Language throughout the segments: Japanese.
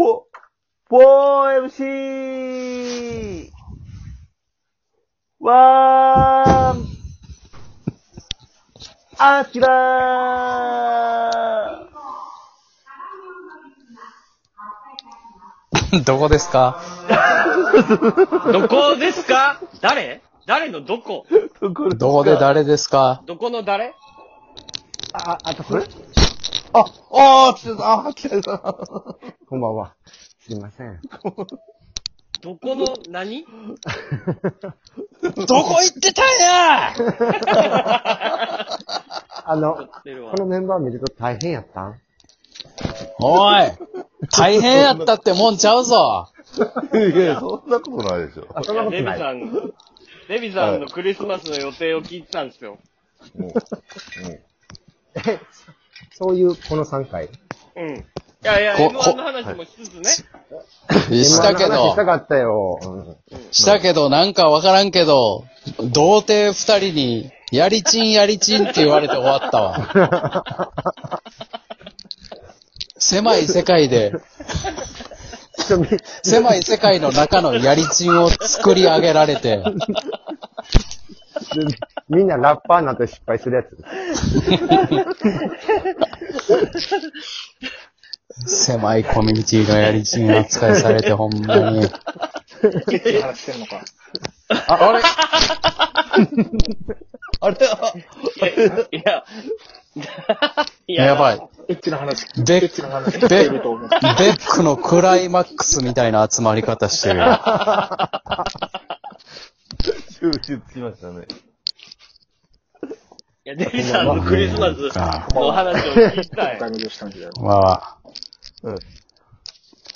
フォ、4MC! ワン、あちらどこですか？どこですか？誰？誰のどこ？どこで誰ですか？どこの誰？あ、あとこれ？あ、あー、来た、あー、来た。こんばんは。すいません。どこの何？どこ行ってたんやあの、出るわこのメンバー見ると大変やったん？おい大変やったってもんちゃうぞいやいや、そんなことないでしょ。あ、そんいやデビなことない。さん、デビさんのクリスマスの予定を聞いてたんですよ。もう、もうえ、そういう、この3回。うん。いやいや、こ M1 の話もしつつね。したけ M1 の話したど、かったよ。うんしたけどなんかわからんけど、童貞二人に、やりちんやりちんって言われて終わったわ。狭い世界で、ちょみ狭い世界の中のやりちんを作り上げられて、みんなラッパーになって失敗するやつ。狭いコミュニティのやりちん扱いされてほんまに。話してんのか。あれ？あれ？いや、いや、やばい。エッチな話、ベエッチな話してベると思う。ベックのクライマックスみたいな集まり方してるよ。集中つきましたね。いや、デビさんのクリスマスあの話を聞きたい。したんじゃまあまあ。うん。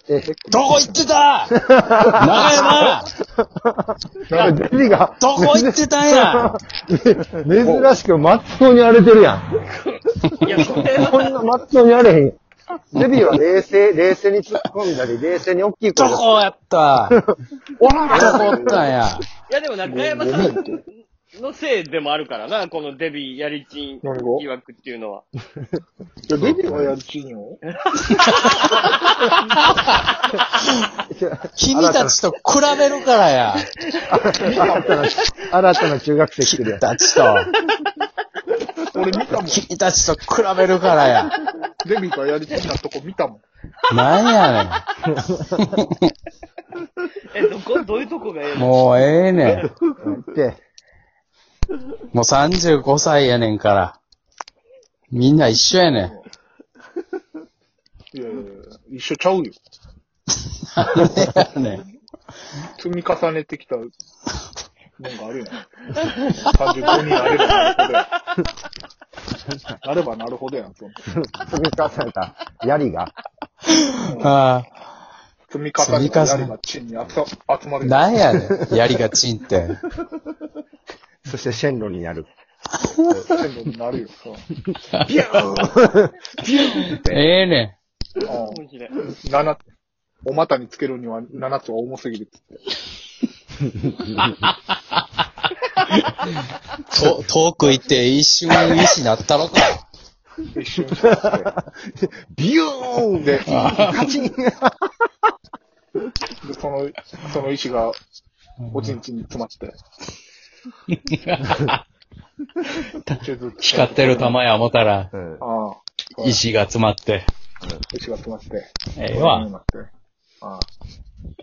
え、どこ行ってた？長山なんかデビが、どこ行ってたんや？珍しくまっとうに荒れてるやん。いや、これは、こんなまっとうに荒れへん。デビは冷静、冷静に突っ込んだり、冷静に大きい声で。どこやった？おらどこおったんや？いやでも中山さんのせいでもあるからな、このデビやりちん疑惑っていうのは。いや、デビューはやるチンよ。君たちと比べるからや。新たな、新たな中学生来てるやん。たちと。俺見たもん。君たちと比べるからや。デビューがやりチンなとこ見たもん。なんやえ、どこ、どういうとこがええねん。の？もうええねで、ん。もう35歳やねんから。みんな一緒やねん。いやいやいや、一緒ちゃうよ。なんでやねん。積み重ねてきたもんがあるやん。35になればなるほどやん。なればなるほどやん、そんな積み重ねた槍が。あ積み重ねたやりがチンに集集まあ。るやん。なんやねん。やりがちんって。そして線路になる。線路になるよ。そうええねうん面白い七お股につけるには7つは重すぎるっつって。ん。と、遠く行って一瞬石なったろか。一瞬してって。ビューンで、カチンでその、その石が、おちんちんに詰まって。光ってる玉や思ったら、うん。ああ。石が詰まって。石が詰まって。ええわ。なって。あ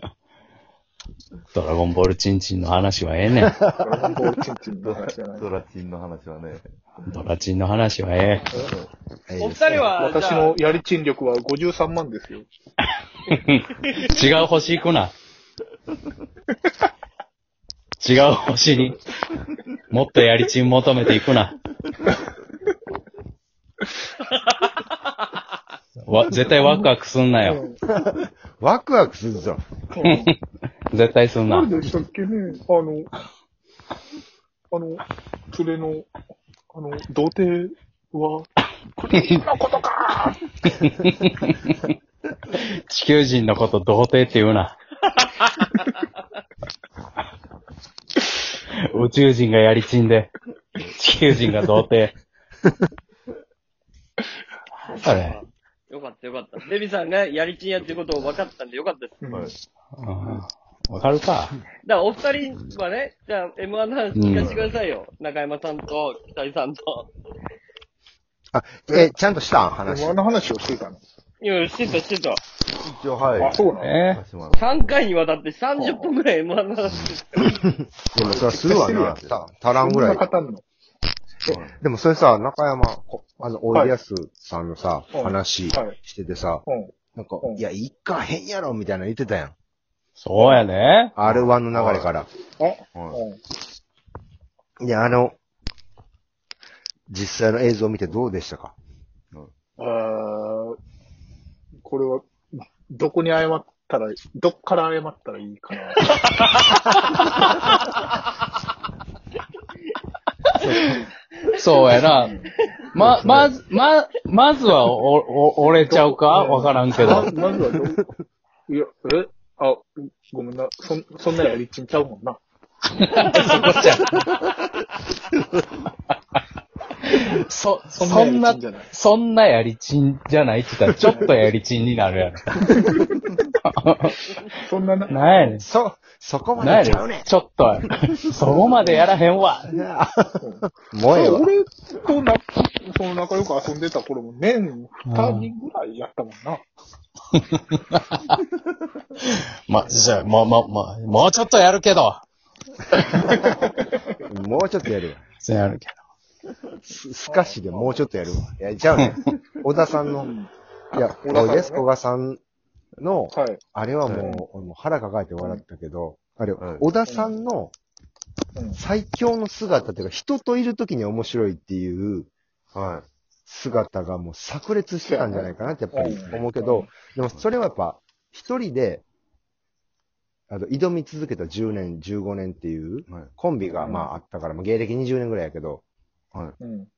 あ。ドラゴンボールチンチンの話はええねん。ドラゴンボールチンチンのドラ話じゃない。ドラチンの話はね。ドラチンの話はえお二人は、私じゃあのやりちん力は53万ですよ。え。違う星行くな。違う星に、もっとやりちん求めていくな。わ、絶対ワクワクすんなよ。ワクワクするぞ。絶対すんな。誰でしたっけね？あの、あの、連れの、あの、童貞は、のことか地球人のこと童貞って言うな。宇宙人がやりちんで、地球人が童貞。それ。よかったよかった。デビさんがやりちんやっていうことを分かったんでよかったです。うんわかるか。だからお二人はね、じゃあ M1 の話聞かせてくださいよ。中山さんと北井さんと。あ、え、ちゃんとしたん話。あの話をしてたの。いや、してたしてた。一応、はい。あ、そうなのえさせてもらいます3回にわたって30分くらい M1 の話してた。でもそれはするわな。た足らんぐらいそんな。語んのでもそれさ、中山、こあの、おいでやすさんのさ、うん話はいしててさ、うん。なんかう、んいや、いかへんやろ、みたいなの言ってたやん。そうやね。R1 の流れから。うん。いや、あの、実際の映像を見てどうでしたか？あーこれは、どこに謝ったら、どっから謝ったらいいかな。そうやな。ま、まず、ま、まずは、お、お、折れちゃうか？わからんけまど。まずはど、いや、え？あ、ごめんな。そん、そんなやりちんちゃうもんな。そ、そそんなんなやりちんない、そんなやりちんじゃないって言ったら、ちょっとやりちんになるやろ。そんなな、なんやねん。そ、そこまでちゃうねねん。ちょっと、そこまでやらへんわ。ん。もうええわ。俺とな、その仲良く遊んでた頃も年二人ぐらいやったもんな。ま、じゃあ、もう、もう、もう、もうちょっとやるけど。もうちょっとやるわ。そうやるけすすかしでもうちょっとやるわ。いや、ちゃうねん。小田さんの、いや、小田さんのねおいです、小賀さんの、はい。あれはもう、俺もう腹抱えて笑ったけど、あれはい、小田さんのうん最強の姿っていうか、人といるときに面白いっていうは姿がもう炸裂してたんじゃないかなってやっぱりうん思うけど、でもそれはやっぱ、一人で、あの、挑み続けた10年、15年っていうい。はい。コンビがまああったから、まあ芸歴20年ぐらいやけど、うん。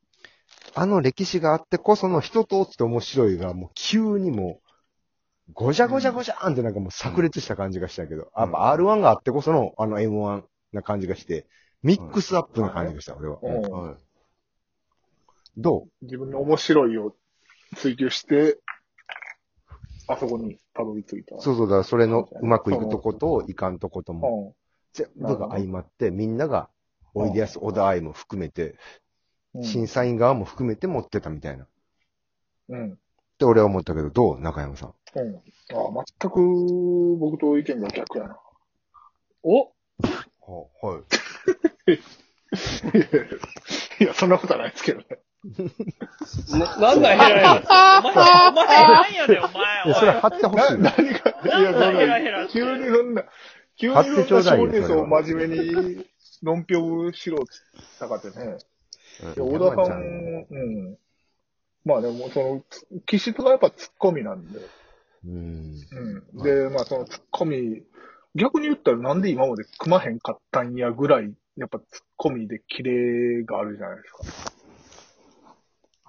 あの歴史があってこその人とって面白いが、もう急にもう、ごじゃごじゃごじゃーんってなんかもう炸裂した感じがしたけど、やっぱ R1 があってこそのあの M1 な感じがして、ミックスアップな感じがした、俺は。ど自分の面白いを追求して、あそこにたどり着いた。うそうそう、だからそれのうまくいくとこと、いかんとことも、う全部が相まって、みんなが、おいでやす、小田愛も含めて。審査員側も含めて持ってたみたいな。っうん。て俺は思ったけど、どう？中山さん。うん。あ全く僕と意見が逆やな。お？はい。いや、そんなことはないですけどね。な、なんだヘラヘラ。お前、お前なんやねん、お前。いや、それ貼ってほしいな、よ。何が、いや、そんなヘラなヘラ急にそんな、急に貼ってちょうだいよそんな少年層を真面目に論評しろってたかってね。いや、小田さん、うん。まあでも、その、気質がやっぱツッコミなんで。うん。うん。で、まあそのツッコミ、逆に言ったらなんで今まで組まへんかったんやぐらい、やっぱツッコミでキレがあるじゃないですか。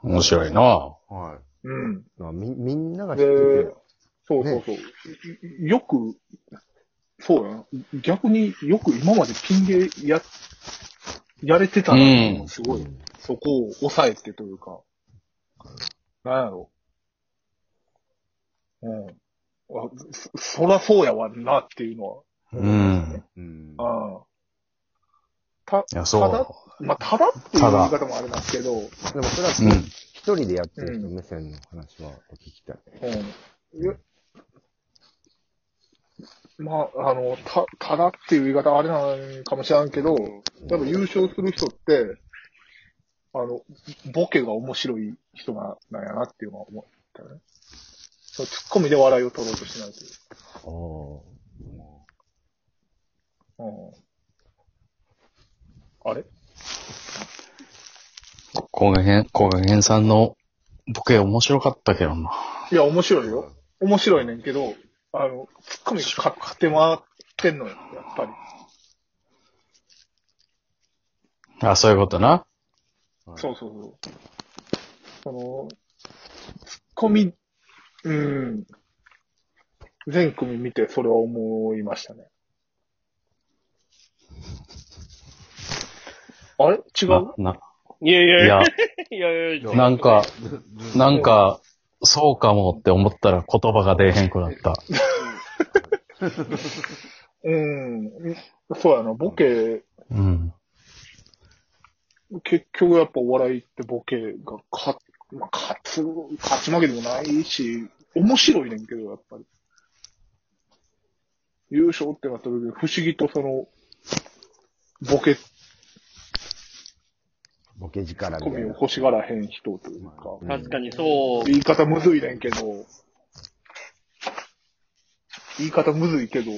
面白いなはうん。まあみ、みんなが知ってでて、、そうそうそう。よく、そうやな。逆によく今までピン芸や、やれてたなっていうのがすごい、そこを抑えてというか、なんやろ。うん。あそ、そらそうやわなっていうのは。うん。い。うん。ああ。た、いや、そただ、う。まあ、ただっていう言い方もあれなんですけど、でもそれはうん。一人でやってる人目線の話はお聞きたい。うん。いやまあ、あの、た、ただっていう言い方はあれなのかもしれんけど、やっぱ優勝する人って、あの、ボケが面白い人ななんやなっていうのは思ったね。そのツッコミで笑いを取ろうとしないという。うん。あれ？小賀編、小賀編さんのボケ面白かったけどな。いや、面白いよ。面白いねんけど、あの、ツッコミが勝手回ってんのよ、やっぱり。あ、そういうことな。そうそうそう。その、ツッコミ、うん。全組見てそれは思いましたね。あれ？違う？いやいや。いや、いやいやいや。なんか、なんか、そうかもって思ったら言葉が出えへんくなった。うん。そうやな、ボケ、うん。結局やっぱお笑いってボケが勝、まあ、勝つ、勝ち負けでもないし、面白いねんけど、やっぱり。優勝ってなった時に不思議とその、ボケボケ力みたいな。込みを欲しがらへん人というか、うん確かにそう。言い方むずいねんけど、言い方むずいけど、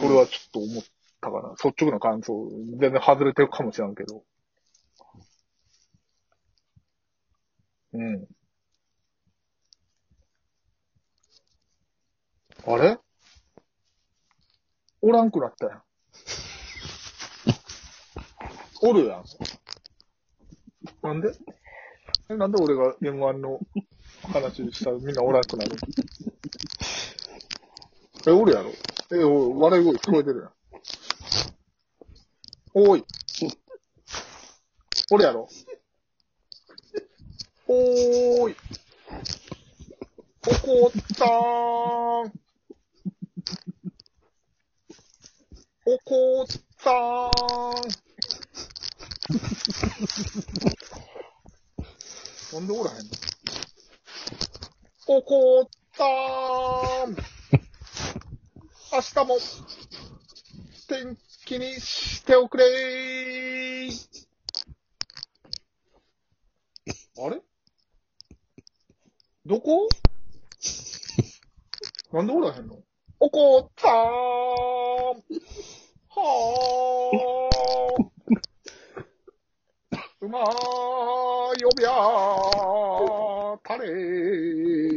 それはちょっと思ったかな。率直な感想、全然外れてるかもしれんけど。うん。あれ？おらんくなったやん。おるやん。なんで？えなんで俺が M1 の話したらみんなおらんくなるえ、おるやろ？え、おい、笑い声聞こえてるやん。おい。おるやろ？おーい。おこったーん。おこったーん。なんでおらへんのおこったーん。明日も天気にしておくれー。あれ？どこ？なんでおらへんの？おこったーん。はー。まーよびゃ、たれ。